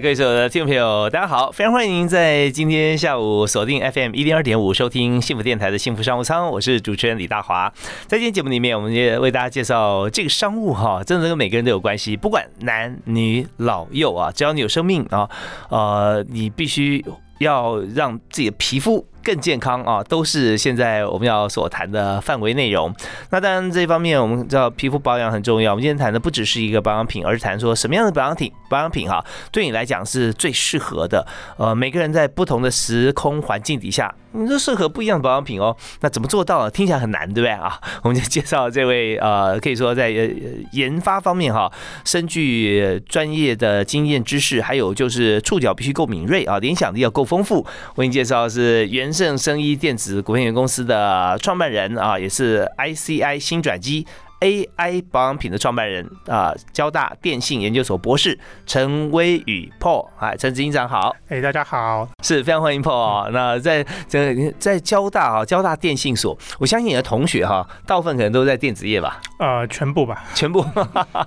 各位所有的听众朋友，大家好！非常欢迎您在今天下午锁定 FM 一零二点五，收听幸福电台的幸福商务舱。我是主持人李大华。在今天节目里面，我们也为大家介绍这个商务哈，真的跟每个人都有关系，不管男女老幼啊，只要你有生命啊，呃，你必须要让自己的皮肤。更健康啊，都是现在我们要所谈的范围内容。那当然这一方面，我们知道皮肤保养很重要。我们今天谈的不只是一个保养品，而是谈说什么样的保养品，保养品哈，对你来讲是最适合的。呃，每个人在不同的时空环境底下，你都适合不一样的保养品哦。那怎么做到？听起来很难，对不对啊？我们就介绍这位呃，可以说在研发方面哈，深具专业的经验知识，还有就是触角必须够敏锐啊，联想力要够丰富。为你介绍是原神圣生医电子股份有限公司的创办人啊，也是 ICI 新转机。AI 保养品的创办人啊，交大电信研究所博士陈威宇 Paul，哎，陈执行长好，哎，大家好，是非常欢迎 Paul 啊。那在在在交大啊，交大电信所，我相信你的同学哈，大部分可能都在电子业吧？呃，全部吧，全部。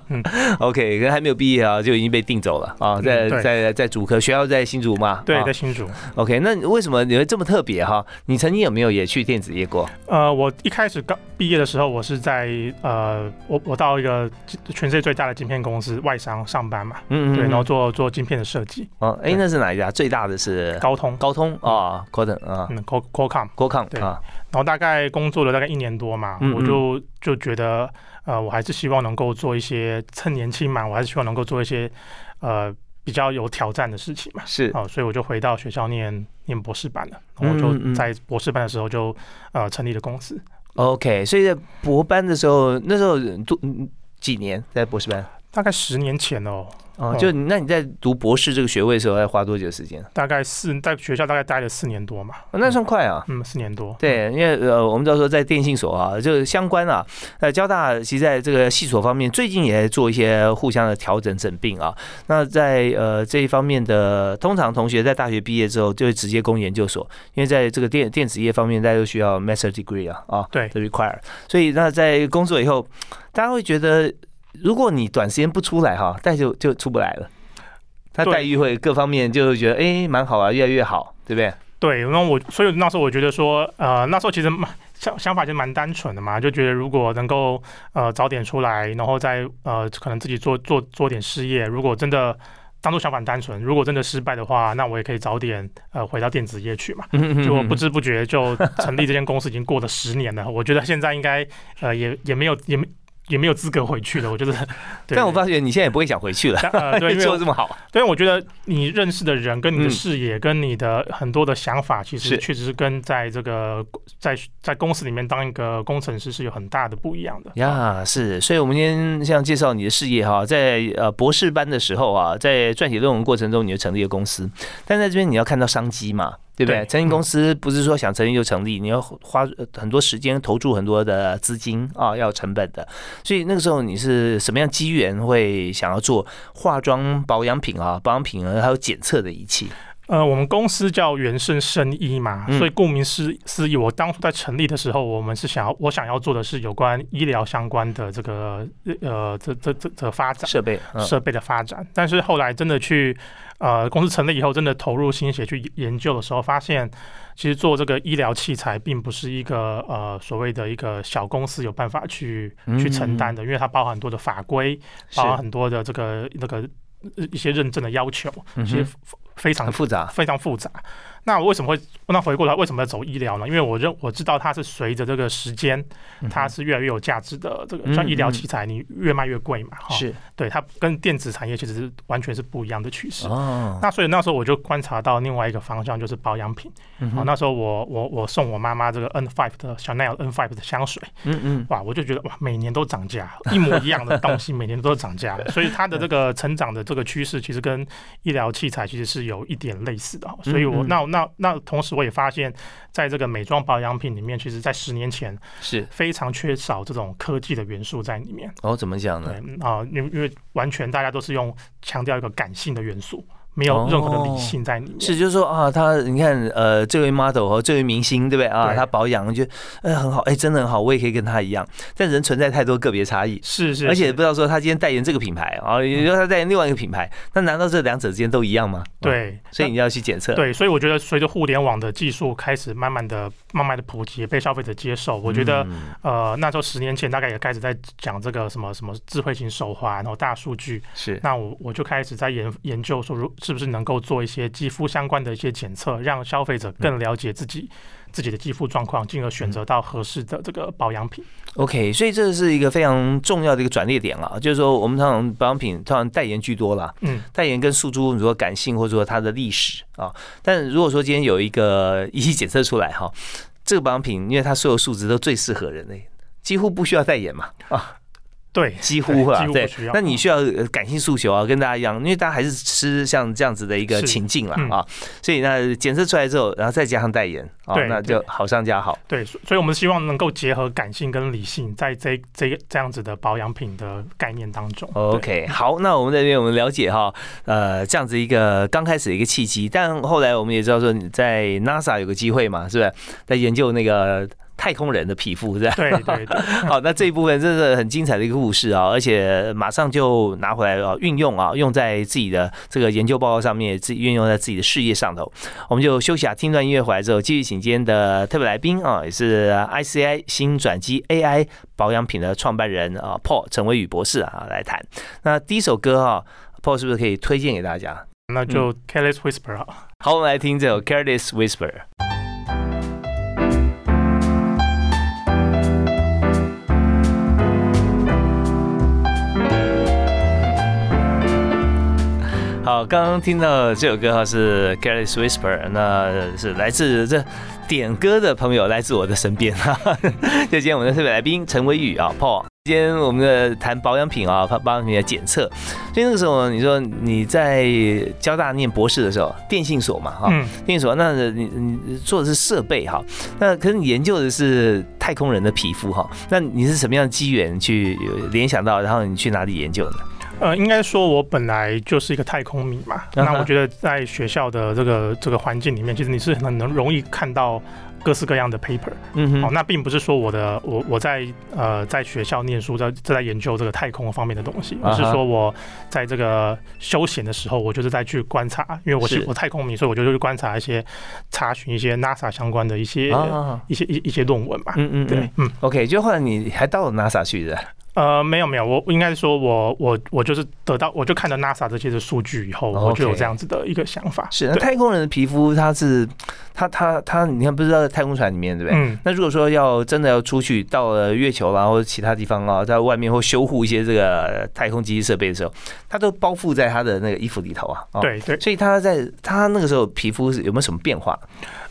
OK，可能还没有毕业啊，就已经被定走了啊，在在在主科学校在新竹吗？对，在新竹。OK，那为什么你会这么特别哈？你曾经有没有也去电子业过？呃，我一开始刚毕业的时候，我是在呃。呃，我我到一个全世界最大的晶片公司外商上班嘛，嗯嗯，对，然后做做晶片的设计。哦，哎，那是哪一家？最大的是？高通，高通？啊，Qualcomm 啊，嗯，Qualcomm，Qualcomm，对。啊。然后大概工作了大概一年多嘛，我就就觉得，呃，我还是希望能够做一些趁年轻嘛，我还是希望能够做一些呃比较有挑战的事情嘛。是。啊，所以我就回到学校念念博士班了，然后就在博士班的时候就呃成立了公司。OK，所以在博班的时候，那时候读几年在博士班？大概十年前哦。哦，就那你在读博士这个学位的时候，要花多久时间？大概四在学校大概待了四年多嘛，那算快啊。嗯，四年多。对，因为呃，我们都说在电信所啊，就相关啊，呃，交大其实在这个系所方面，最近也在做一些互相的调整整并啊。那在呃这一方面的，通常同学在大学毕业之后就会直接攻研究所，因为在这个电电子业方面，大家都需要 master degree 啊啊，对，require。所以那在工作以后，大家会觉得，如果你短时间不出来哈，但就就出不来了。他待遇会各方面就会觉得哎蛮好啊，越来越好，对不对？对，那我所以那时候我觉得说，呃，那时候其实蛮想想法就蛮单纯的嘛，就觉得如果能够呃早点出来，然后再呃可能自己做做做点事业，如果真的当初想法单纯，如果真的失败的话，那我也可以早点呃回到电子业去嘛。就不知不觉就成立这间公司已经过了十年了，我觉得现在应该呃也也没有也没。也没有资格回去了，我觉得。但我发觉你现在也不会想回去了，对，做的这么好。对，我觉得你认识的人、跟你的视野、跟你的很多的想法，其实确实是跟在这个在在公司里面当一个工程师是有很大的不一样的。呀，是，所以我们今天像介绍你的事业哈，在呃博士班的时候啊，在撰写论文过程中，你就成立了公司，但在这边你要看到商机嘛。对不对？成立公司不是说想成立就成立，你要花很多时间，投注很多的资金啊，要成本的。所以那个时候你是什么样机缘会想要做化妆保养品啊、保养品啊，还有检测的仪器？呃，我们公司叫元盛生医嘛，所以顾名思思义，我当初在成立的时候，我们是想要我想要做的是有关医疗相关的这个呃这这这这发展设备设备的发展。但是后来真的去呃公司成立以后，真的投入心血去研究的时候，发现其实做这个医疗器材并不是一个呃所谓的一个小公司有办法去去承担的，因为它包含很多的法规，包含很多的这个那个一些认证的要求，其实。非常复杂。非常复杂。那我为什么会那回过来为什么要走医疗呢？因为我认我知道它是随着这个时间，嗯它是越来越有价值的。这个像医疗器材，你越卖越贵嘛，哈，是对它跟电子产业其实是完全是不一样的趋势。哦，那所以那时候我就观察到另外一个方向，就是保养品。好、那时候我我我送我妈妈这个 N five 的 Chanel N five 的香水，嗯嗯，哇，我就觉得哇，每年都涨价，一模一样的东西每年都涨价，所以它的这个成长的这个趋势，其实跟医疗器材其实是有一点类似的哦。所以我那那那同时我也发现，在这个美妆保养品里面，其实在十年前是非常缺少这种科技的元素在里面。哦，怎么讲呢对？啊，因、为因为完全大家都是用强调一个感性的元素，没有任何的理性在里面。哦是，就是说啊，他你看，呃，这位 model 和这位明星，对不对啊？对他保养就呃很好，哎，真的很好，我也可以跟他一样。但人存在太多个别差异，是是，而且不知道说他今天代言这个品牌啊，也就是他代言另外一个品牌，那难道这两者之间都一样吗？啊，对，所以你要去检测。对，所以我觉得随着互联网的技术开始慢慢的、慢慢的普及，被消费者接受，我觉得、嗯呃，那时候十年前大概也开始在讲这个什么什么智慧型手环，然后大数据，是那我我就开始在研研究说，如是不是能够做一些肌肤相关的一些检测，让消费者更了解自己。自己的肌肤状况，进而选择到合适的这个保养品。OK，所以这是一个非常重要的一个转捩点啊，就是说我们通常保养品通常代言居多啦，嗯，代言跟诉诸如果感性或者说它的历史啊，但如果说今天有一个仪器检测出来哈，这个保养品因为它所有数值都最适合人类，几乎不需要代言嘛啊，对，几乎啊对。那你需要呃感性诉求啊，跟大家一样，因为大家还是吃像这样子的一个情境了嗯啊，所以那检测出来之后，然后再加上代言啊，那就好上加好。对，所所以我们希望能够结合感性跟理性，在这这个这样子的保养品的概念当中。OK，好，那我们这边我们了解哈，呃，这样子一个刚开始的一个契机，但后来我们也知道说你在 NASA 有个机会嘛，是不是在研究那个太空人的皮肤，是吧？对对对，好，那这一部分真的很精彩的一个故事啊，而且马上就拿回来啊，运用啊，用在自己的这个研究报告上面，自己运用在自己的事业上头。我们就休息啊，听段音乐回来之后，继续请今天的特别来宾啊，也是 ICI 新转机 AI 保养品的创办人啊，Paul 陈伟宇博士啊来谈。那第一首歌啊、Paul 是不是可以推荐给大家？那就 Careless Whisper 啊。好，我们来听这首《Careless Whisper》。好，刚刚听到这首歌哈是《Careless Whisper》，那是来自这点歌的朋友来自我的身边哈，就今天我们的特别来宾陈伟宇啊，Paul。今天我们的谈保养品啊，保保养品的检测，所以那个时候你说你在交大念博士的时候，电信所嘛哈，嗯，电信所，那你你做的是设备哈，那可是你研究的是太空人的皮肤哈，那你是什么样的机缘去联想到，然后你去哪里研究呢？呃，应该说，我本来就是一个太空迷嘛。那我觉得，在学校的这个这个环境里面，其实你是很能容易看到各式各样的 paper。哦，嗯哼，那并不是说我的我我在呃在学校念书，在在研究这个太空方面的东西，而是说我在这个休闲的时候，我就是在去观察，因为我是是我太空迷，所以我就去观察一些查询一些 NASA 相关的一些、啊，一些一一些论文嘛。嗯嗯对，嗯，，OK，就后来你还到了 NASA 去的，呃，没有没有，我应该说我我我就是得到，我就看到 NASA 这些的数据以后，哦我就有这样子的一个想法。是那太空人的皮肤，它是它它它，你看不知道在太空船里面对不对？嗯，那如果说要真的要出去到了月球啦，或者其他地方啊，在外面或修护一些这个太空机器设备的时候，它都包覆在他的那个衣服里头啊。哦，对对，所以他在他那个时候皮肤是有没有什么变化？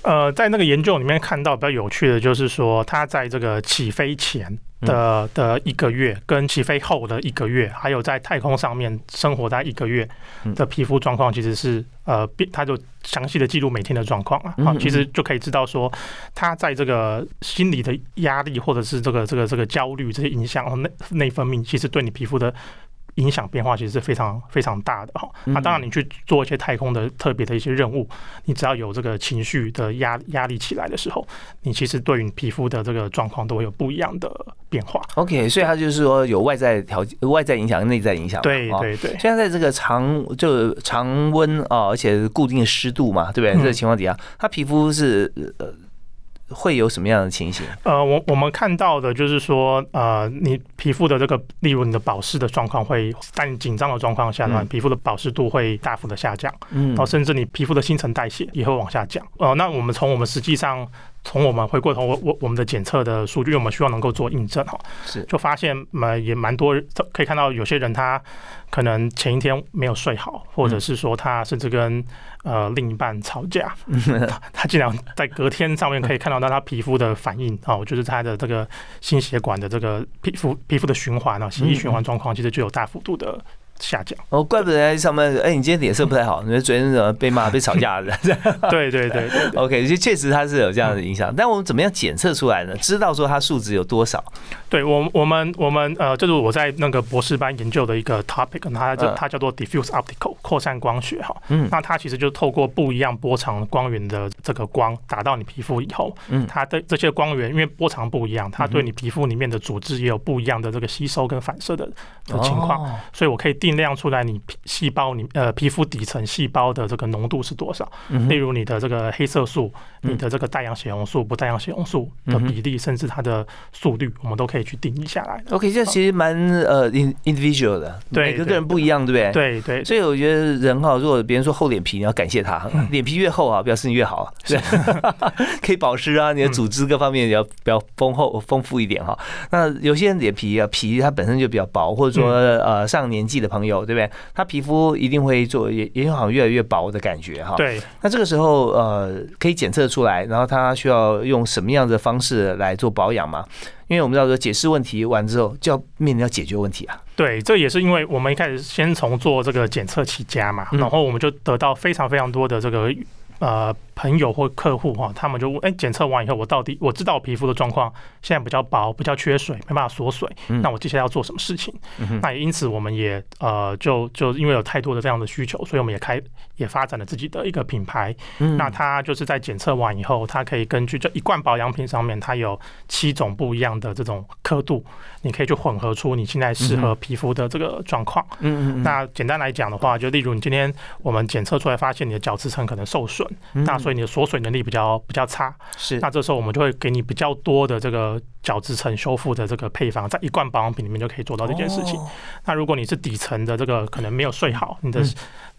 呃，在那个研究里面看到比较有趣的就是说，他在这个起飞前的的一个月，跟起飞后的一个月，还有在太空上面生活在一个月的皮肤状况，其实是呃变，他就详细的记录每天的状况啊，其实就可以知道说，他在这个心理的压力或者是这个这个这个焦虑这些影响，内内分泌，其实对你皮肤的。影响变化其实是非常非常大的哈。那、嗯当然，你去做一些太空的特别的一些任务，你只要有这个情绪的压压力起来的时候，你其实对于你皮肤的这个状况都会有不一样的变化。OK，所以它就是说有外在条件、外在影响跟内在影响。对对对，现在在这个常就常温啊，而且固定的湿度嘛，对不对？嗯这个情况底下，它皮肤是呃会有什么样的情形？呃，我我们看到的就是说，呃，你皮肤的这个，例如你的保湿的状况会在你紧张的状况下呢，皮肤的保湿度会大幅的下降，嗯，然后甚至你皮肤的新陈代谢也会往下降。呃，那我们从我们实际上。从我们回过头，我我我们的检测的数据，我们希望能够做印证哈，是。就发现嘛也蛮多，可以看到有些人他可能前一天没有睡好，或者是说他甚至跟呃另一半吵架，他竟然在隔天上面可以看到到他皮肤的反应哦，就是他的这个心血管的这个皮肤皮肤的循环啊，血液循环状况其实就有大幅度的。下降哦，怪不得在上班。哎，你今天脸色不太好，你昨天怎么被骂、被吵架的？对对对，OK，就确实它是有这样的影响。但我们怎么样检测出来呢？知道说它数值有多少？对我，我们我们呃，就是我在那个博士班研究的一个 topic，它叫它叫做 diffuse optical 扩散光学哈。嗯，那它其实就透过不一样波长光源的这个光打到你皮肤以后，嗯，它的这些光源因为波长不一样，它对你皮肤里面的组织也有不一样的这个吸收跟反射的的情况，所以我可以定。量出来，你皮细胞你呃皮肤底层细胞的这个浓度是多少？例如你的这个黑色素、你的这个带氧血红素、不带氧血红素的比例，甚至它的速率，我们都可以去定义下来。OK，这其实蛮呃 individual 的，每个个人不一样，对不对？对对。所以我觉得人哈，如果别人说厚脸皮，你要感谢他，脸皮越厚啊，表示你越好，是 可以保湿啊，你的组织各方面也要比较丰厚丰富一点哈。那有些人脸皮啊皮它本身就比较薄，或者说呃上年纪的朋友。有对不对？他皮肤一定会做，也也好像越来越薄的感觉哈。对。那这个时候呃，可以检测出来，然后他需要用什么样的方式来做保养吗？因为我们知道说解释问题完之后，就要面临要解决问题啊。对，这也是因为我们一开始先从做这个检测起家嘛，然后我们就得到非常非常多的这个。呃，朋友或客户哈，他们就问，哎，检测完以后，我到底我知道皮肤的状况现在比较薄，比较缺水，没办法锁水，那我接下来要做什么事情？那也因此，我们也呃，就就因为有太多的这样的需求，所以我们也开也发展了自己的一个品牌。那它就是在检测完以后，它可以根据这一罐保养品上面，它有七种不一样的这种刻度，你可以去混合出你现在适合皮肤的这个状况。嗯嗯。那简单来讲的话，就例如你今天我们检测出来发现你的角质层可能受损。那所以你的锁水能力比较比较差，是。那这时候我们就会给你比较多的这个角质层修复的这个配方，在一罐保养品里面就可以做到这件事情。那如果你是底层的这个可能没有睡好，你的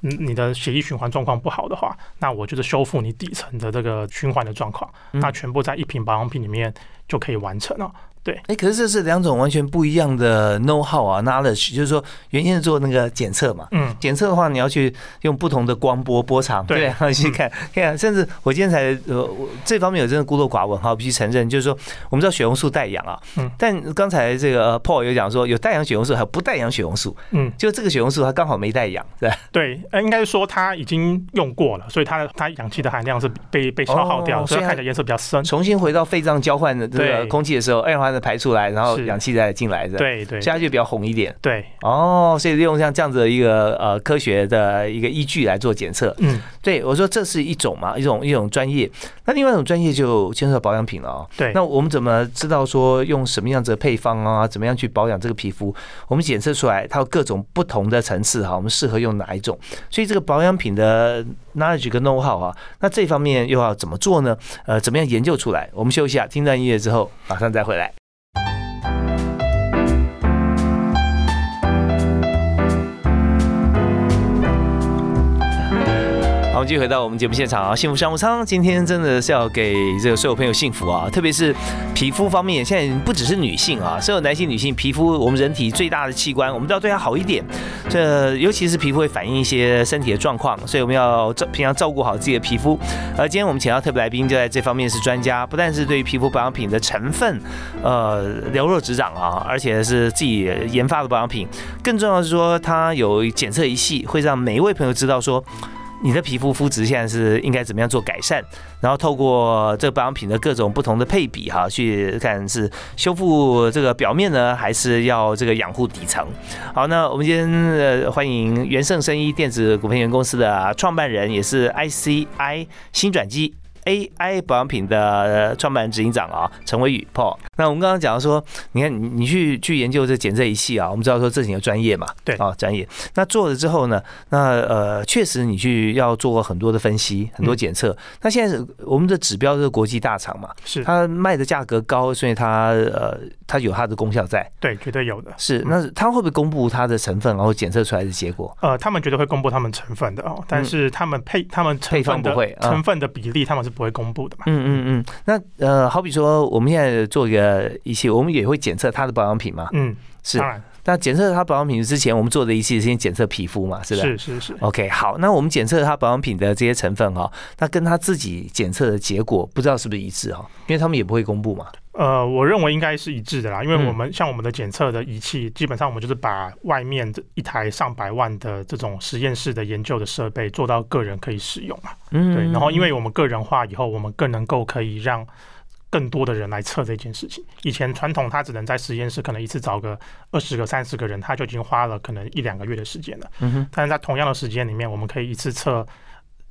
你的血液循环状况不好的话，那我就是修复你底层的这个循环的状况，那全部在一瓶保养品里面就可以完成了。对，哎，可是这是两种完全不一样的 know how 啊，knowledge，就是说原先是做那个检测嘛，嗯，检测的话你要去用不同的光波波长，对，然后去看，看，甚至我今天才呃，我这方面有真的孤陋寡闻哈，必须承认，就是说我们知道血红素带氧啊，嗯，但刚才这个 Paul 有讲说有带氧血红素还有不带氧血红素，嗯，就这个血红素它刚好没带氧，对，对，应该是说它已经用过了，所以它的它氧气的含量是被被消耗掉，所以看起来颜色比较深，重新回到肺脏交换的这个空气的时候，二氧化碳排出来，然后氧气再进来的，对对，所以它就比较红一点。对，哦，所以利用像这样子的一个呃科学的一个依据来做检测。嗯，对我说这是一种嘛，一种一种专业。那另外一种专业就牵涉到保养品了哦。对，那我们怎么知道说用什么样子的配方啊，怎么样去保养这个皮肤？我们检测出来它有各种不同的层次哈，我们适合用哪一种？所以这个保养品的 knowledge 跟 know how 啊，那这方面又要怎么做呢？呃，怎么样研究出来？我们休息下，听段音乐之后，马上再回来。们继续回到我们节目现场啊！幸福商务舱今天真的是要给这个所有朋友幸福啊！特别是皮肤方面，现在不只是女性啊，所有男性、女性皮肤，我们人体最大的器官，我们都要对它好一点。这尤其是皮肤会反映一些身体的状况，所以我们要照平常照顾好自己的皮肤。而今天我们请到特别来宾，就在这方面是专家，不但是对于皮肤保养品的成分，呃，了若指掌啊，而且是自己研发的保养品。更重要的是说，它有检测仪器，会让每一位朋友知道说。你的皮肤肤质现在是应该怎么样做改善？然后透过这个保养品的各种不同的配比哈，去看是修复这个表面呢，还是要这个养护底层。好，那我们今天呃欢迎元盛生医电子股份有限公司的创办人，也是 ICI 新转机 AI 保养品的创办人执行长啊，陈伟宇 Paul。那我们刚刚讲到说，你看你你去去研究这检测仪器啊，我们知道说这几个专业嘛，对啊，专业。那做了之后呢，那呃，确实你去要做很多的分析，很多检测。那现在我们的指标是国际大厂嘛，是它卖的价格高，所以它呃它有它的功效在。对，绝对有的。是，那它会不会公布它的成分，然后检测出来的结果？呃，他们绝对会公布他们成分的哦，但是他们配他们成配方分的不会啊成分的比例，他们是不会公布的嘛。嗯嗯嗯。那呃，好比说我们现在做一个仪器，我们也会检测它的保养品嘛。嗯，是当。然那检测它保养品之前，我们做的仪器是先检测皮肤嘛，是的。是是是。OK，好，那我们检测它保养品的这些成分哈、那跟它自己检测的结果不知道是不是一致哈、因为他们也不会公布嘛。呃，我认为应该是一致的啦，因为嗯我们像我们的检测的仪器，基本上我们就是把外面这一台上百万的这种实验室的研究的设备做到个人可以使用嘛。嗯对，然后因为我们个人化以后，我们更能够可以让更多的人来测这件事情。以前传统他只能在实验室可能一次找个二十个、三十个人，他就已经花了可能一两个月的时间了。嗯哼，但是在同样的时间里面，我们可以一次测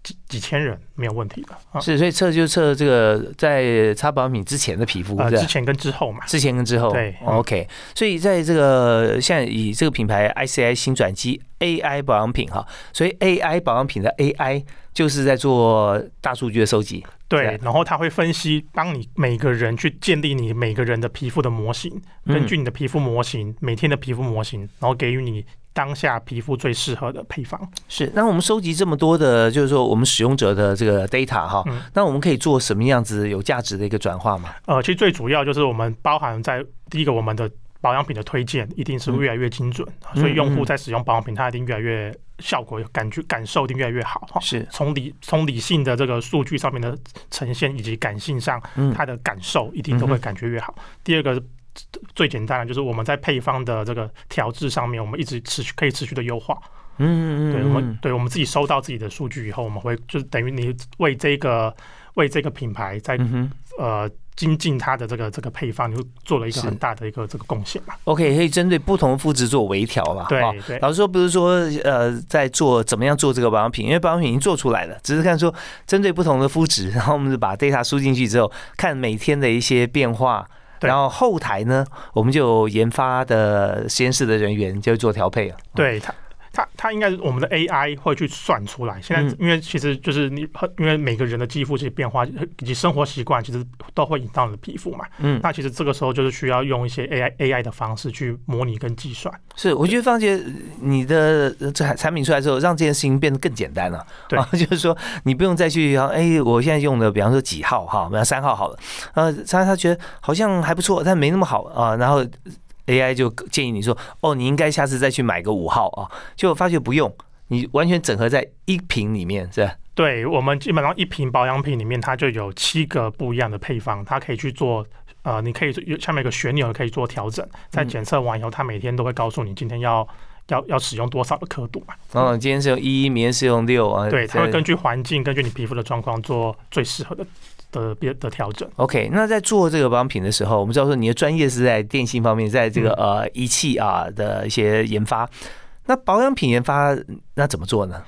几几千人没有问题的啊。是，所以测就测这个在擦保养品之前的皮肤，呃，之前跟之后嘛。之前跟之后，对嗯，OK，所以在这个现在以这个品牌 ICI 新转机 AI 保养品哈，所以 AI 保养品的 AI 就是在做大数据的收集，对，然后他会分析，帮你每个人去建立你每个人的皮肤的模型，嗯根据你的皮肤模型，每天的皮肤模型，然后给予你当下皮肤最适合的配方。是，那我们收集这么多的，就是说我们使用者的这个 data 哈，嗯那我们可以做什么样子有价值的一个转化嘛？呃，其实最主要就是我们包含在第一个，我们的保养品的推荐一定是越来越精准，所以用户在使用保养品，它一定越来越效果感觉感受一定越来越好。哈是，从理从理性的这个数据上面的呈现，以及感性上嗯它的感受，一定都会感觉越好。第二个最简单的就是我们在配方的这个调制上面，我们一直持续可以持续的优化。嗯嗯对我们，对我们自己收到自己的数据以后，我们会就是等于你为这个为这个品牌在嗯呃精进它的这个这个配方，你就做了一个很大的一个这个贡献嘛。，OK，可以针对不同肤质做微调嘛？对哦对老实说，不是说呃，在做怎么样做这个保养品，因为保养品已经做出来了，只是看说针对不同的肤质，然后我们就把 data 输进去之后，看每天的一些变化，对然后后台呢，我们就研发的实验室的人员就会做调配了。对它。它它应该是我们的 AI 会去算出来。现在嗯因为其实就是你，因为每个人的肌肤这些变化以及生活习惯，其实都会影响你的皮肤嘛。嗯，那其实这个时候就是需要用一些 AI AI 的方式去模拟跟计算。是，我觉得方杰你的呃这产品出来之后，让这件事情变得更简单了。对啊，就是说你不用再去哎，我现在用的，比方说几号哈，比方三号好了，呃，他他觉得好像还不错，但没那么好啊，然后 AI 就建议你说，哦，你应该下次再去买个五号啊，结果发觉不用，你完全整合在一瓶里面，是吧？对我们基本上一瓶保养品里面，它就有七个不一样的配方，它可以去做。呃，你可以有下面有个旋钮可以做调整，在嗯检测完以后，它每天都会告诉你今天要要要使用多少的刻度嘛。然后今天是用一，明天是用六啊，对，它会根据环境，根据你皮肤的状况做最适合的的变的调整。OK，那在做这个保养品的时候，我们知道说你的专业是在电信方面，在这个呃仪器啊的一些研发。那保养品研发那怎么做呢？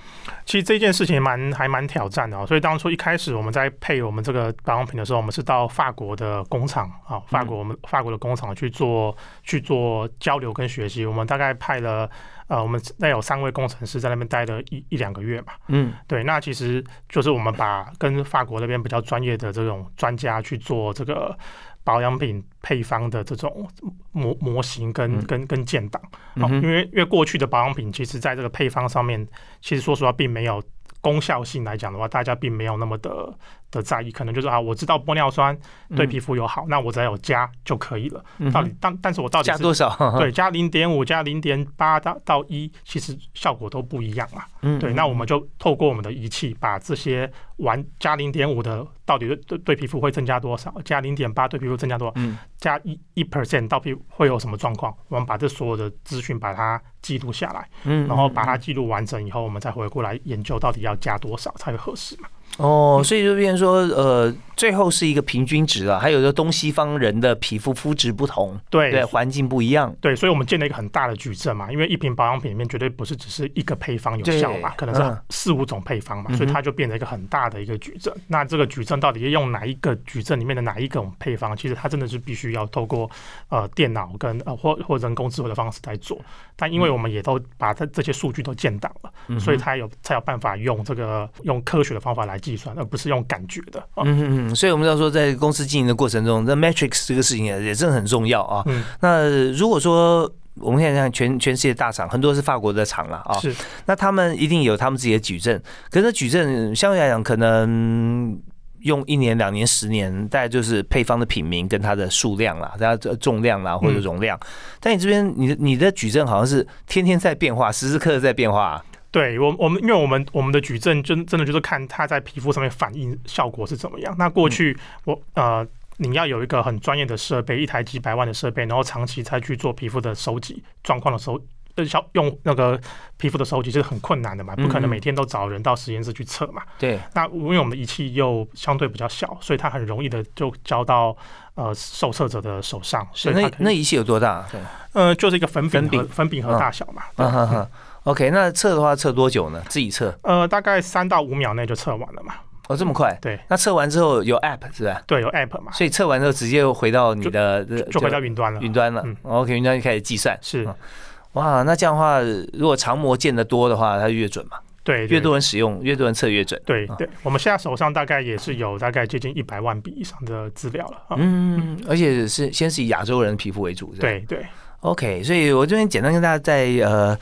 其实这件事情蛮还蛮挑战的哦，所以当初一开始我们在配我们这个保养品的时候，我们是到法国的工厂啊，法国我们法国的工厂去做去做交流跟学习。我们大概派了呃，我们那有三位工程师在那边待了一一两个月嘛。嗯对，那其实就是我们把跟法国那边比较专业的这种专家去做这个保养品配方的这种模模型跟嗯跟跟建档。因为因为过去的保养品，其实在这个配方上面，其实说实话并没有功效性来讲的话，大家并没有那么的的在意，可能就是啊，我知道玻尿酸对皮肤有好，那我只要有加就可以了。嗯到底但但是我到底是加多少？对加零点五加零点八到到一，其实效果都不一样嘛。嗯对，那我们就透过我们的仪器，把这些完加零点五的到底对对对皮肤会增加多少，加零点八对皮肤增加多少，嗯加一一 percent 到皮会有什么状况，我们把这所有的资讯把它记录下来，嗯然后把它记录完整以后，我们再回过来研究到底要加多少才会合适嘛。哦，所以就变成说，呃，最后是一个平均值啊，还有说东西方人的皮肤肤质不同，对对，环境不一样，对，所以我们建了一个很大的矩阵嘛，因为一瓶保养品里面绝对不是只是一个配方有效嘛，可能是四五种配方嘛，所以它就变成一个很大的一个矩阵。那这个矩阵到底要用哪一个矩阵里面的哪一种配方？其实它真的是必须要透过呃电脑跟呃或或人工智慧的方式来做。但因为我们也都把它这些数据都建档了，所以它有才有办法用这个用科学的方法来计算，而不是用感觉的。嗯嗯嗯。所以我们要说，在公司经营的过程中，这 metrics 这个事情也也真的很重要啊。嗯。那如果说我们现在看全全世界大厂，很多是法国的厂了啊。是。那他们一定有他们自己的矩阵，可是矩阵相对来讲可能。用一年、两年、十年，大概就是配方的品名跟它的数量啦，它的重量啦或者容量。但你这边，你的你的矩阵好像是天天在变化，时时刻刻在变化。对我，我们因为我们我们的矩阵真真的就是看它在皮肤上面反应效果是怎么样。那过去我呃，你要有一个很专业的设备，一台几百万的设备，然后长期才去做皮肤的收集状况的收。呃，小用那个皮肤的收集是很困难的嘛，不可能每天都找人到实验室去测嘛。对。那因为我们的仪器又相对比较小，所以它很容易的就交到呃受测者的手上。所以那那仪器有多大？对。呃，就是一个粉饼粉饼盒大小嘛。OK，那测的话测多久呢？自己测？呃，大概三到五秒内就测完了嘛。哦，这么快？对。那测完之后有 App 是吧？对，有 App 嘛。所以测完之后直接回到你的就回到云端了。云端了。OK，云端就开始计算。是。哇，那这样的话，如果长模建的多的话，它越准嘛？对，越多人使用，越多人测越准。对对，我们现在手上大概也是有大概接近一百万笔以上的资料了。嗯，而且是先是以亚洲人皮肤为主。对对。OK，所以我这边简单跟大家在呃。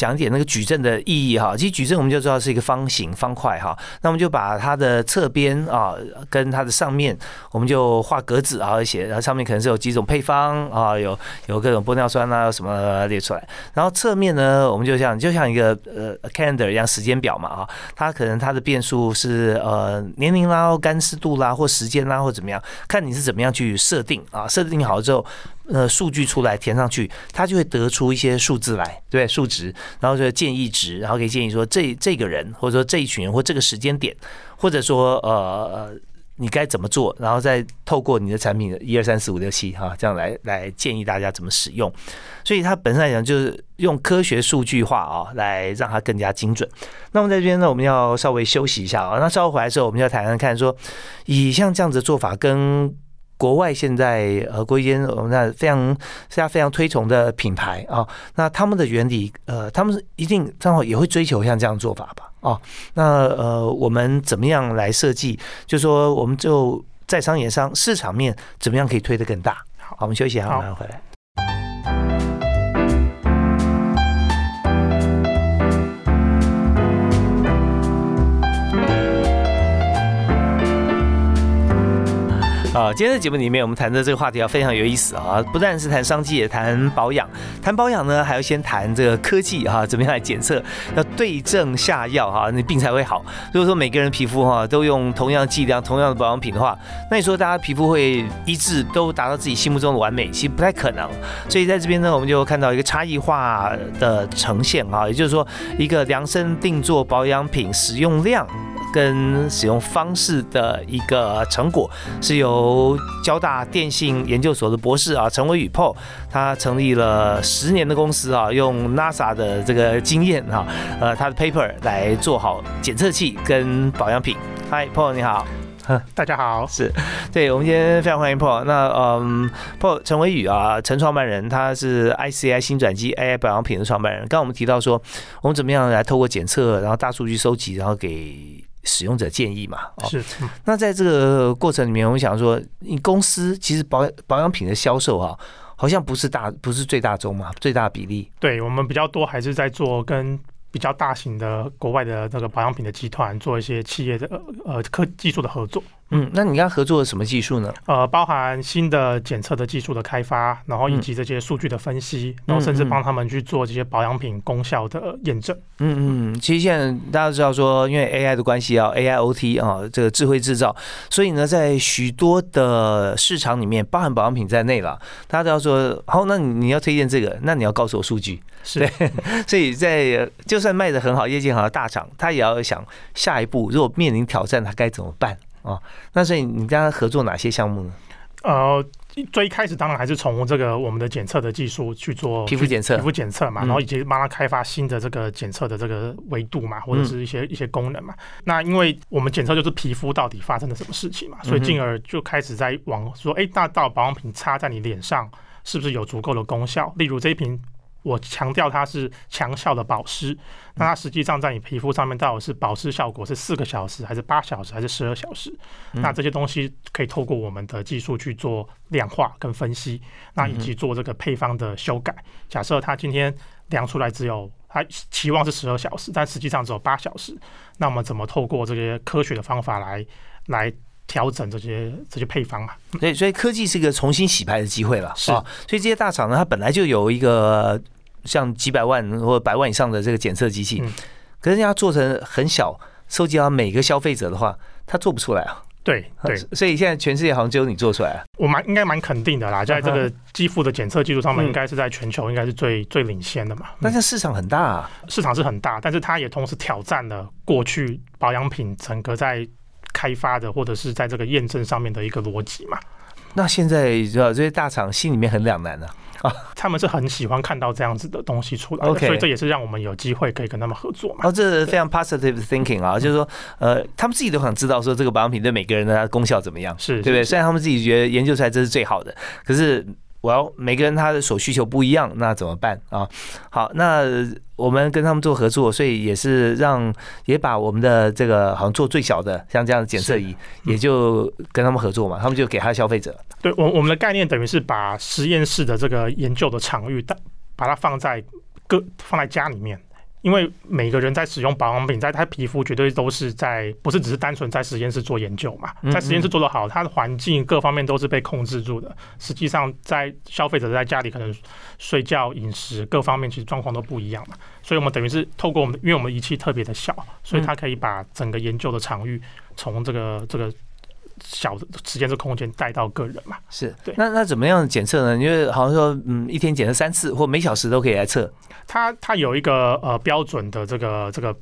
讲一点那个矩阵的意义哈，其实矩阵我们就知道是一个方形方块哈，那我们就把它的侧边啊跟它的上面，我们就画格子啊，写，然后上面可能是有几种配方啊，有有各种玻尿酸啊什么列出来，然后侧面呢，我们就像就像一个呃 calendar 一样时间表嘛啊，它可能它的变数是呃年龄啦、干湿度啦或时间啦或怎么样，看你是怎么样去设定啊，设定好之后。呃，数据出来填上去，它就会得出一些数字来，对，数值，然后就建议值，然后可以建议说这这个人或者说这一群人或这个时间点，或者说呃你该怎么做，然后再透过你的产品一二三四五六七哈，这样来来建议大家怎么使用。所以它本身来讲就是用科学数据化啊，来让它更加精准。那么在这边呢，我们要稍微休息一下啊，那稍后回来之后，我们要谈谈看说，以像这样子的做法跟。国外现在呃，国一间我们那非常大家非常推崇的品牌啊，那他们的原理呃，他们一定正好也会追求像这样做法吧？哦，那呃，我们怎么样来设计？就说我们就在商言商市场面怎么样可以推得更大？好，我们休息一下，马上回来。啊，今天的节目里面，我们谈的这个话题啊，非常有意思啊！不但是谈商机，也谈保养。谈保养呢，还要先谈这个科技哈，怎么样来检测？要对症下药哈，你病才会好。如果说每个人皮肤哈都用同样剂量、同样的保养品的话，那你说大家皮肤会一致，都达到自己心目中的完美，其实不太可能。所以在这边呢，我们就看到一个差异化的呈现啊，也就是说，一个量身定做保养品使用量。跟使用方式的一个成果，是由交大电信研究所的博士啊陈伟宇 Paul，他成立了十年的公司啊，用 NASA 的这个经验哈，呃他的 paper 来做好检测器跟保养品。Hi Paul 你好，大家好，是对，我们今天非常欢迎 Paul。那嗯，Paul 陈伟宇啊，陈创办人，他是 ICI 新转机 AI 保养品的创办人。刚刚我们提到说，我们怎么样来透过检测，然后大数据收集，然后给使用者建议嘛？是。那在这个过程里面，我想说，你公司其实保保养品的销售啊，好像不是大，不是最大宗嘛，最大比例。对我们比较多还是在做跟比较大型的国外的那个保养品的集团做一些企业的呃科技术的合作。嗯，那你跟他合作什么技术呢？呃，包含新的检测的技术的开发，然后以及这些数据的分析，然后甚至帮他们去做这些保养品功效的验证。嗯嗯，其实现在大家都知道说，因为 AI 的关系啊，AIoT 啊，这个智慧制造，所以呢，在许多的市场里面，包含保养品在内了，大家都要说，好，那你你要推荐这个，那你要告诉我数据。是，所以在就算卖的很好，业绩很好的大厂，他也要想下一步，如果面临挑战，他该怎么办？哦，那所以你跟他合作哪些项目呢？呃，最一开始当然还是从这个我们的检测的技术去做皮肤检测，皮肤检测嘛，然后以及帮他开发新的这个检测的这个维度嘛，或者是一些一些功能嘛。那因为我们检测就是皮肤到底发生了什么事情嘛，所以进而就开始在往说，哎，那到保养品擦在你脸上是不是有足够的功效？例如这一瓶。我强调它是强效的保湿，那它实际上在你皮肤上面到底是保湿效果是四个小时，还是八小时，还是十二小时？那这些东西可以透过我们的技术去做量化跟分析，那以及做这个配方的修改。假设它今天量出来只有它期望是十二小时，但实际上只有八小时，那我们怎么透过这些科学的方法来来？调整这些这些配方嘛，所以所以科技是一个重新洗牌的机会了啊。所以这些大厂呢，它本来就有一个像几百万或百万以上的这个检测机器，可是人家做成很小，收集到每个消费者的话，它做不出来啊。对对，所以现在全世界好像只有你做出来啊。我蛮应该蛮肯定的啦，在这个肌肤的检测技术上面，应该是在全球应该是最最领先的嘛。但是市场很大啊，市场是很大，但是它也同时挑战了过去保养品整个在。开发的或者是在这个验证上面的一个逻辑嘛？那现在知道这些大厂心里面很两难呢啊，他们是很喜欢看到这样子的东西出来，OK，所以这也是让我们有机会可以跟他们合作嘛。哦，这是非常 positive thinking 啊，就是说，呃，他们自己都想知道说这个保养品对每个人的功效怎么样，是对不对？虽然他们自己觉得研究出来这是最好的，可是。我要每个人他的所需求不一样，那怎么办啊？好，那我们跟他们做合作，所以也是让也把我们的这个好像做最小的像这样的检测仪，也就跟他们合作嘛，他们就给他消费者。对我我们的概念等于是把实验室的这个研究的场域，但把它放在各放在家里面。因为每个人在使用保养品，在他皮肤绝对都是在，不是只是单纯在实验室做研究嘛，在实验室做得好，它的环境各方面都是被控制住的。实际上，在消费者在家里可能睡觉、饮食各方面其实状况都不一样嘛，所以我们等于是透过我们，因为我们仪器特别的小，所以它可以把整个研究的场域从这个这个。小的时间、这空间带到个人嘛？是对。那那怎么样检测呢？因为好像说，嗯，一天检测三次，或每小时都可以来测。它它有一个呃标准的这个这个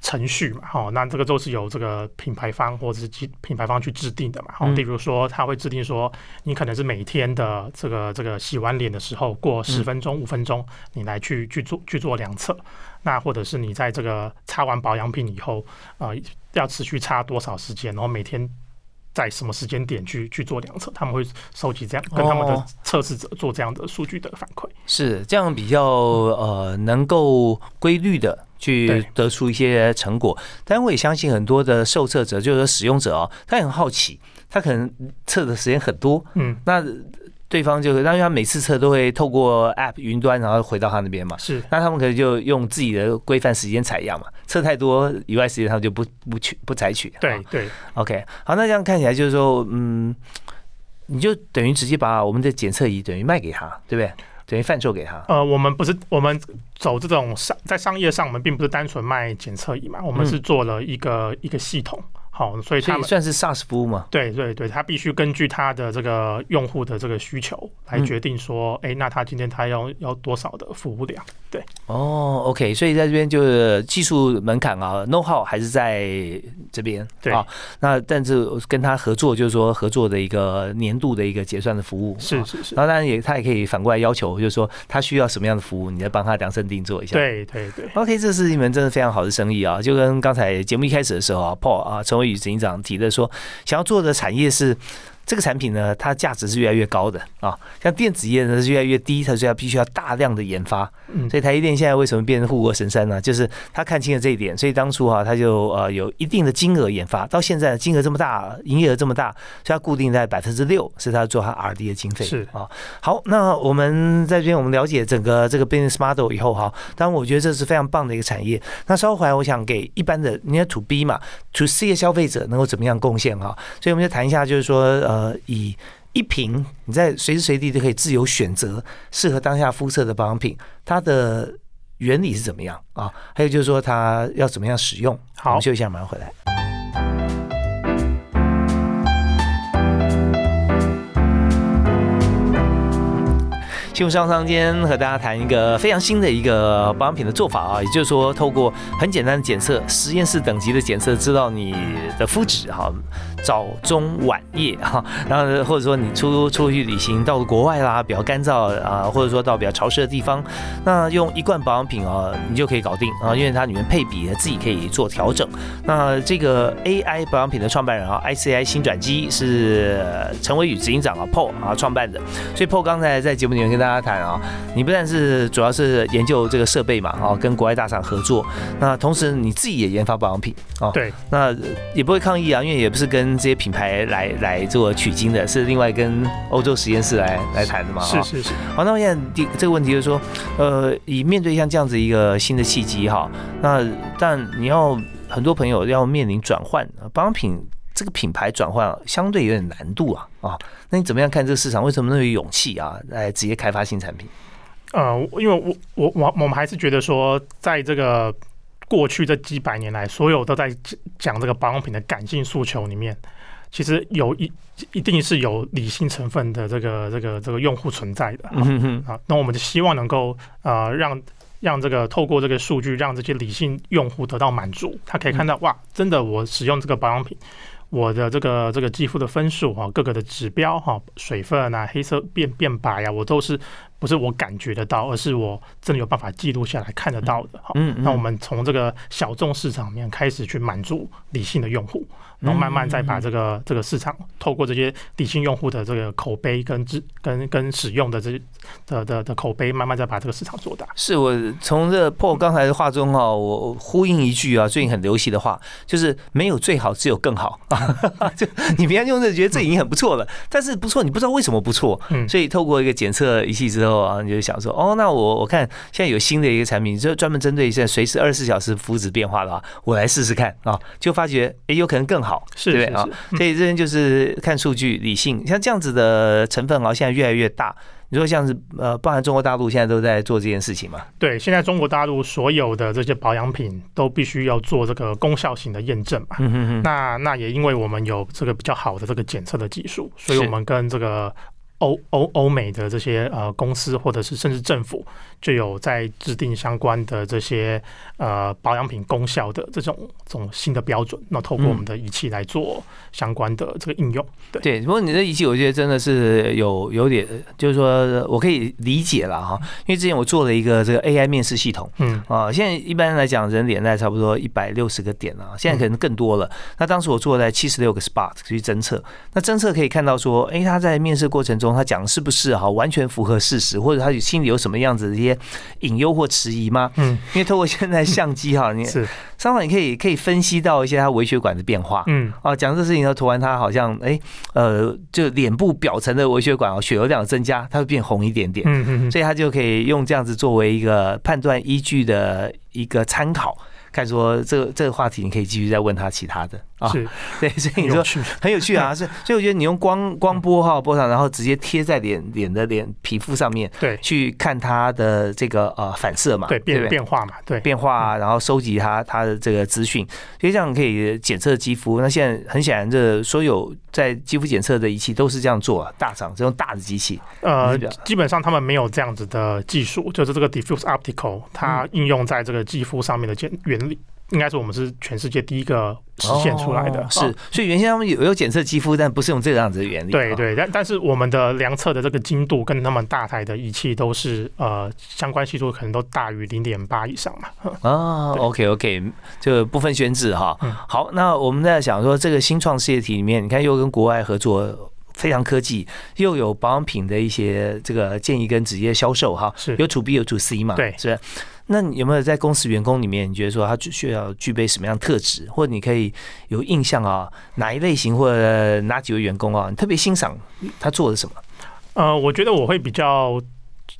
程序嘛，哈。那这个都是由这个品牌方或者是品牌方去制定的嘛。哈，比如说他会制定说，你可能是每天的这个这个洗完脸的时候，过十分钟、五分钟，你来去去做去做两测。那或者是你在这个擦完保养品以后，呃，要持续擦多少时间，然后每天。在什么时间点去去做量测？他们会收集这样跟他们的测试者做这样的数据的反馈，是这样比较呃能够规律的去得出一些成果。但我也相信很多的受测者，就是使用者哦，他也很好奇，他可能测的时间很多，嗯，那。对方就是，因为他每次测都会透过 App 云端，然后回到他那边嘛。是，那他们可能就用自己的规范时间采样嘛。测太多以外时间，他们就不不去不采取。对对，OK，好，那这样看起来就是说，嗯，你就等于直接把我们的检测仪等于卖给他，对不对？等于贩售给他。呃，我们不是我们走这种商在商业上，我们并不是单纯卖检测仪嘛，我们是做了一个一个系统。好，所以它算是 SaaS 服务嘛？对对对，他必须根据他的这个用户的这个需求来决定说，哎，那他今天他要要多少的服务量？对，哦，OK，所以在这边就是技术门槛啊，know how 还是在这边，对啊。那但是跟他合作，就是说合作的一个年度的一个结算的服务，是是是。然后当然也他也可以反过来要求，就是说他需要什么样的服务，你再帮他量身定做一下。对对对，OK，这是一门真的非常好的生意啊！就跟刚才节目一开始的时候啊，Paul 啊，成为。宇执行长提的说，想要做的产业是这个产品呢，它价值是越来越高的啊。像电子业呢是越来越低，它就要必须要大量的研发。嗯所以台积电现在为什么变成护国神山呢？就是他看清了这一点，所以当初哈、他就呃有一定的金额研发，到现在金额这么大，营业额这么大，所以它固定在百分之六是他做他 R&D 的经费。是啊。好，那我们在这边我们了解整个这个 business model 以后哈，当然我觉得这是非常棒的一个产业。那稍后回来，我想给一般的，你要 to B 嘛，to C 的消费者能够怎么样贡献哈？所以我们就谈一下，就是说呃以。一瓶你在随时随地都可以自由选择适合当下肤色的保养品，它的原理是怎么样啊？还有就是说它要怎么样使用？我好们休息一下，马上回来。幸福商商今天和大家谈一个非常新的一个保养品的做法啊，也就是说，透过很简单的检测，实验室等级的检测，知道你的肤质哈，早中晚夜哈，然后或者说你出出去旅行到了国外啦，比较干燥啊，或者说到比较潮湿的地方，那用一罐保养品啊，你就可以搞定啊，因为它里面配比自己可以做调整。那这个 AI 保养品的创办人啊，ICI 新转机是陈伟宇执行长啊 Paul 啊创办的，所以 Paul 刚才在节目里面跟大家谈啊，你不但是主要是研究这个设备嘛，哦，跟国外大厂合作，那同时你自己也研发保养品哦，对，那也不会抗议啊，因为也不是跟这些品牌来来做取经的，是另外跟欧洲实验室来来谈的嘛，是是是，好，那我现在第这个问题就是说，呃，以面对像这样子一个新的契机哈，那但你要很多朋友要面临转换呃保养品这个品牌转换啊，相对有点难度啊啊，那你怎么样看这个市场？为什么那么有勇气啊，来直接开发新产品？呃，因为我我我我们还是觉得说，在这个过去这几百年来，所有都在讲讲这个保养品的感性诉求里面，其实有一一定是有理性成分的这个这个这个用户存在的。啊，那我们就希望能够呃让让这个透过这个数据，让这些理性用户得到满足，他可以看到、哇，真的我使用这个保养品。我的这个这个肌肤的分数哈，各个的指标哈，水分啊、黑色变变白啊，我都是不是我感觉得到，而是我真的有办法记录下来看得到的好。嗯嗯那我们从这个小众市场里面开始去满足理性的用户，然后慢慢再把这个这个市场透过这些理性用户的这个口碑跟知跟跟使用的这些的的的口碑，慢慢再把这个市场做大。是我从这 Paul 刚才的话中哈，我呼应一句啊，最近很流行的话，就是没有最好，只有更好啊。就你平常用这觉得这已经很不错了，但是不错，你不知道为什么不错，嗯所以透过一个检测仪器之后啊，你就想说，哦，那我我看现在有新的一个产品，就专门针对现在随时二十四小时肤质变化的话，我来试试看啊，就发觉哎，有可能更好，是对不对啊？所以这边就是看数据理性，像这样子的成分啊，现在越来越大。你说像是呃，包含中国大陆现在都在做这件事情嘛？对，现在中国大陆所有的这些保养品都必须要做这个功效型的验证嘛。那那也因为我们有这个比较好的这个检测的技术，所以我们跟这个欧欧欧美的这些呃公司或者是甚至政府就有在制定相关的这些呃保养品功效的这种这种新的标准，那透过我们的仪器来做相关的这个应用。对，对，不过你的仪器，我觉得真的是有有点，就是说我可以理解了哈，因为之前我做了一个这个 AI 面试系统嗯啊，现在一般来讲人脸在差不多一百六十个点啊，现在可能更多了。那当时我做在七十六个 spot 去侦测，那侦测可以看到说，哎，他在面试过程中他讲的是不是哈完全符合事实，或者他心里有什么样子的一些隐忧或迟疑吗？嗯，因为透过现在相机哈，你 是，商场你可以可以分析到一些他微血管的变化。嗯啊，讲这事情的涂完，他好像哎，呃，就脸部表层的微血管啊，血流量增加，它会变红一点点，嗯嗯嗯，所以他就可以用这样子作为一个判断依据的一个参考，看说这个这个话题你可以继续再问他其他的啊，是，对，所以你说，很有趣啊，是所以我觉得你用光光波哈波长，然后直接贴在脸脸的脸皮肤上面对。去看它的这个呃反射嘛，对变？变化嘛，对，变化啊，然后收集它它的这个资讯，所以这样可以检测肌肤。那现在很显然，这所有在肌肤检测的仪器都是这样做啊，大厂这种大的机器，呃，基本上他们没有这样子的技术，就是这个 diffuse optical，它应用在这个肌肤上面的原原理，应该是我们是全世界第一个实现出来的。哦是啊，所以原先他们有有检测肌肤，但不是用这个样子的原理。啊，对对，但但是我们的量测的这个精度跟他们大台的仪器都是呃相关系数可能都大于零点八以上嘛。啊，OK OK，就不分宣制哈嗯。好，那我们在想说，这个新创事业体里面，你看又跟国外合作。非常科技，又有保养品的一些这个建议跟直接销售哈，是有 to B 有 to C 嘛，对是。那你有没有在公司员工里面，你觉得说他需要具备什么样特质，或者你可以有印象啊，哪一类型或者哪几位员工啊，你特别欣赏他做的什么？呃，我觉得我会比较，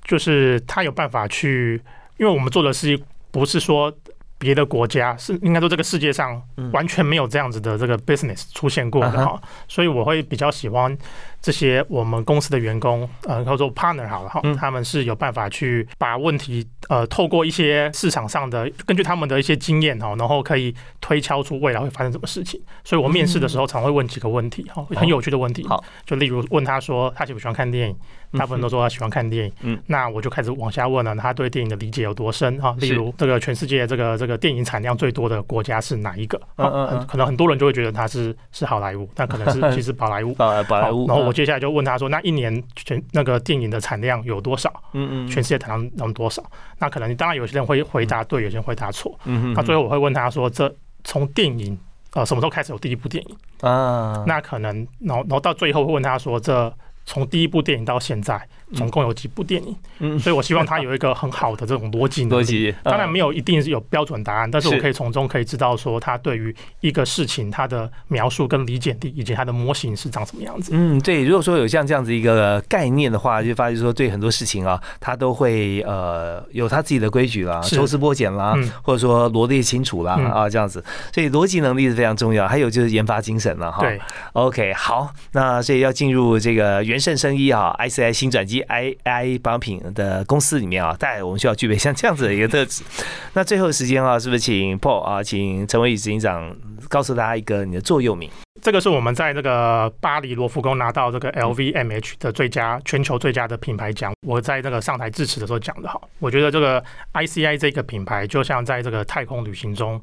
就是他有办法去，因为我们做的是不是说别的国家，是应该说这个世界上完全没有这样子的这个 business 出现过的哈，所以我会比较喜欢这些我们公司的员工，呃，叫做 partner 好了哈，他们是有办法去把问题。呃，透过一些市场上的，根据他们的一些经验哈，然后可以推敲出未来会发生什么事情。所以我面试的时候常会问几个问题哈，很有趣的问题。好，就例如问他说他喜不喜欢看电影，大部分都说他喜欢看电影。嗯，那我就开始往下问了，他对电影的理解有多深哈？例如这个全世界这个这个电影产量最多的国家是哪一个？嗯嗯可能很多人就会觉得他是是好莱坞，但可能是 其实宝莱坞。宝宝莱坞。然后我接下来就问他说，那一年全那个电影的产量有多少？嗯嗯。全世界产量能多少？那可能你当然有些人会回答对，有些人回答错。嗯那最后我会问他说：“这从电影呃什么时候开始有第一部电影啊？”那可能，然后然后到最后会问他说：“这从第一部电影到现在。”总共有几部电影，嗯，所以我希望他有一个很好的这种逻辑逻辑。当然没有一定是有标准答案，但是我可以从中可以知道说他对于一个事情他的描述跟理解力以及他的模型是长什么样子。嗯，对。如果说有像这样子一个概念的话，就发现说对很多事情啊，他都会呃有他自己的规矩啦，抽丝剥茧啦，或者说罗列清楚啦啊这样子。所以逻辑能力是非常重要，还有就是研发精神了哈。对。OK，好，那所以要进入这个元盛生医啊，ICI 新转机。I I 保养品的公司里面啊，大概我们需要具备像这样子的一个特质。那最后时间啊，是不是请 Paul 啊，请陈伟宇执行长告诉大家一个你的座右铭？这个是我们在这个巴黎罗浮宫拿到这个 LVMH 的最佳全球最佳的品牌奖。我在这个上台致辞的时候讲的哈，我觉得这个 ICI 这个品牌就像在这个太空旅行中。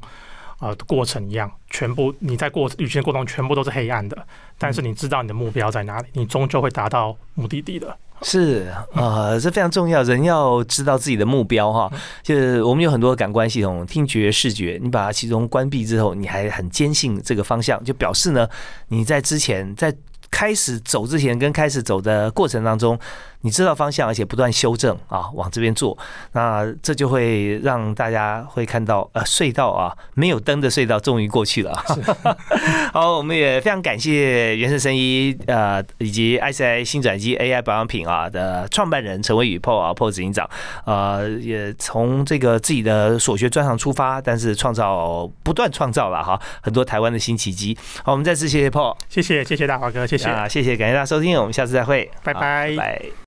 呃，过程一样，全部你在过旅行过程中全部都是黑暗的，但是你知道你的目标在哪里，你终究会达到目的地的。是啊，这非常重要，人要知道自己的目标哈。就是我们有很多感官系统，听觉、视觉，你把它其中关闭之后，你还很坚信这个方向，就表示呢，你在之前在开始走之前跟开始走的过程当中。你知道方向，而且不断修正啊，往这边做，那这就会让大家会看到，呃，隧道啊，没有灯的隧道终于过去了。好，我们也非常感谢原生生医呃以及 ICI 新转机 AI 保养品啊的创办人陈伟宇 Paul 啊 Paul 执行长，呃，也从这个自己的所学专长出发，但是创造不断创造了哈很多台湾的新奇迹。好，我们再次谢谢 Paul，谢谢谢谢大华哥，谢谢啊，谢谢感谢大家收听，我们下次再会，拜拜拜。